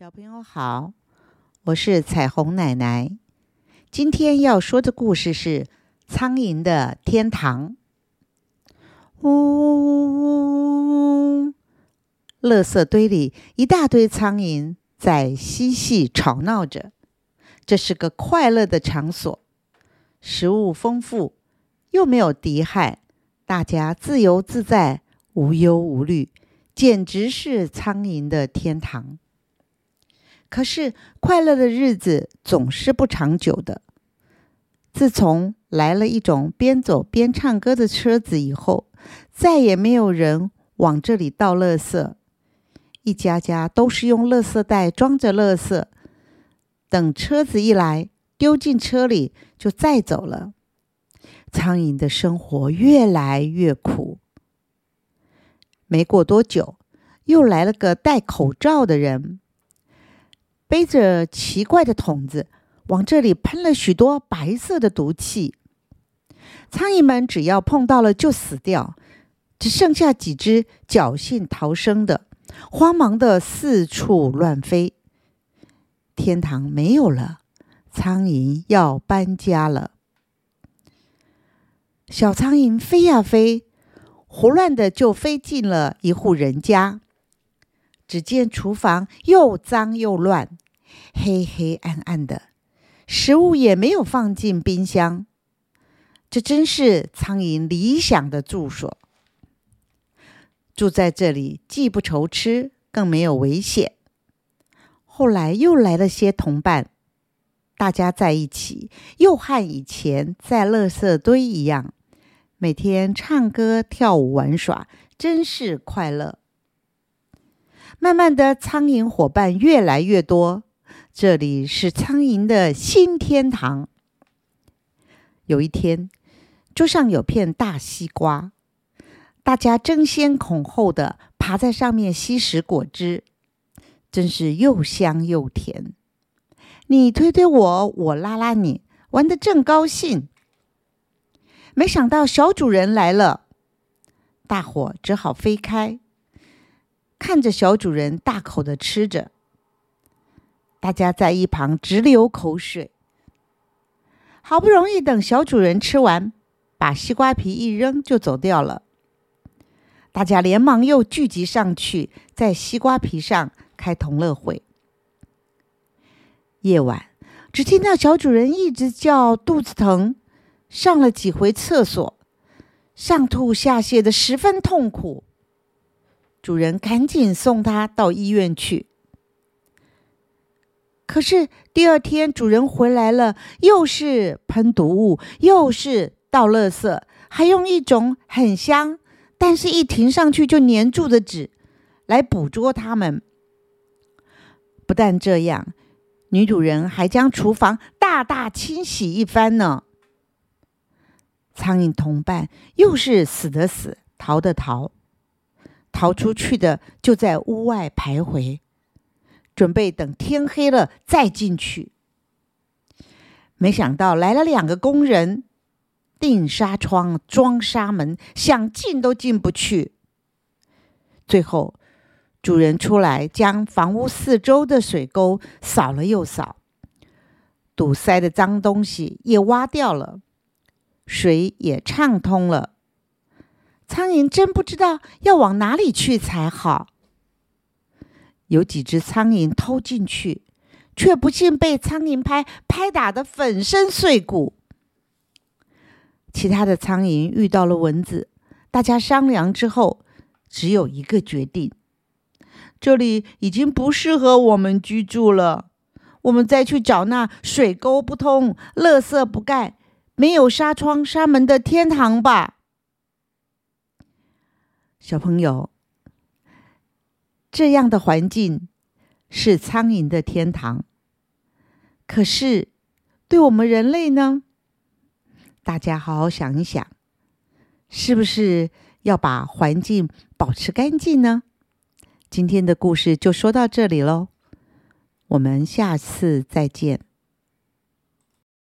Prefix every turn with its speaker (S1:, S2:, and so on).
S1: 小朋友好，我是彩虹奶奶。今天要说的故事是《苍蝇的天堂》。呜呜呜呜！垃圾堆里一大堆苍蝇在嬉戏吵闹着，这是个快乐的场所，食物丰富，又没有敌害，大家自由自在，无忧无虑，简直是苍蝇的天堂。可是，快乐的日子总是不长久的。自从来了一种边走边唱歌的车子以后，再也没有人往这里倒垃圾。一家家都是用垃圾袋装着垃圾，等车子一来，丢进车里就载走了。苍蝇的生活越来越苦。没过多久，又来了个戴口罩的人。背着奇怪的桶子，往这里喷了许多白色的毒气。苍蝇们只要碰到了就死掉，只剩下几只侥幸逃生的，慌忙的四处乱飞。天堂没有了，苍蝇要搬家了。小苍蝇飞呀飞，胡乱的就飞进了一户人家。只见厨房又脏又乱，黑黑暗暗的，食物也没有放进冰箱。这真是苍蝇理想的住所。住在这里，既不愁吃，更没有危险。后来又来了些同伴，大家在一起，又和以前在垃圾堆一样，每天唱歌、跳舞、玩耍，真是快乐。慢慢的，苍蝇伙伴越来越多，这里是苍蝇的新天堂。有一天，桌上有片大西瓜，大家争先恐后的爬在上面吸食果汁，真是又香又甜。你推推我，我拉拉你，玩得正高兴。没想到小主人来了，大伙只好飞开。看着小主人大口的吃着，大家在一旁直流口水。好不容易等小主人吃完，把西瓜皮一扔就走掉了。大家连忙又聚集上去，在西瓜皮上开同乐会。夜晚，只听到小主人一直叫肚子疼，上了几回厕所，上吐下泻的十分痛苦。主人赶紧送他到医院去。可是第二天，主人回来了，又是喷毒物，又是倒垃圾，还用一种很香，但是一停上去就粘住的纸来捕捉它们。不但这样，女主人还将厨房大大清洗一番呢。苍蝇同伴又是死的死，逃的逃。逃出去的就在屋外徘徊，准备等天黑了再进去。没想到来了两个工人，钉纱窗、装纱门，想进都进不去。最后，主人出来将房屋四周的水沟扫了又扫，堵塞的脏东西也挖掉了，水也畅通了。苍蝇真不知道要往哪里去才好。有几只苍蝇偷进去，却不幸被苍蝇拍拍打得粉身碎骨。其他的苍蝇遇到了蚊子，大家商量之后，只有一个决定：这里已经不适合我们居住了。我们再去找那水沟不通、垃圾不盖、没有纱窗纱门的天堂吧。小朋友，这样的环境是苍蝇的天堂。可是，对我们人类呢？大家好好想一想，是不是要把环境保持干净呢？今天的故事就说到这里喽，我们下次再见。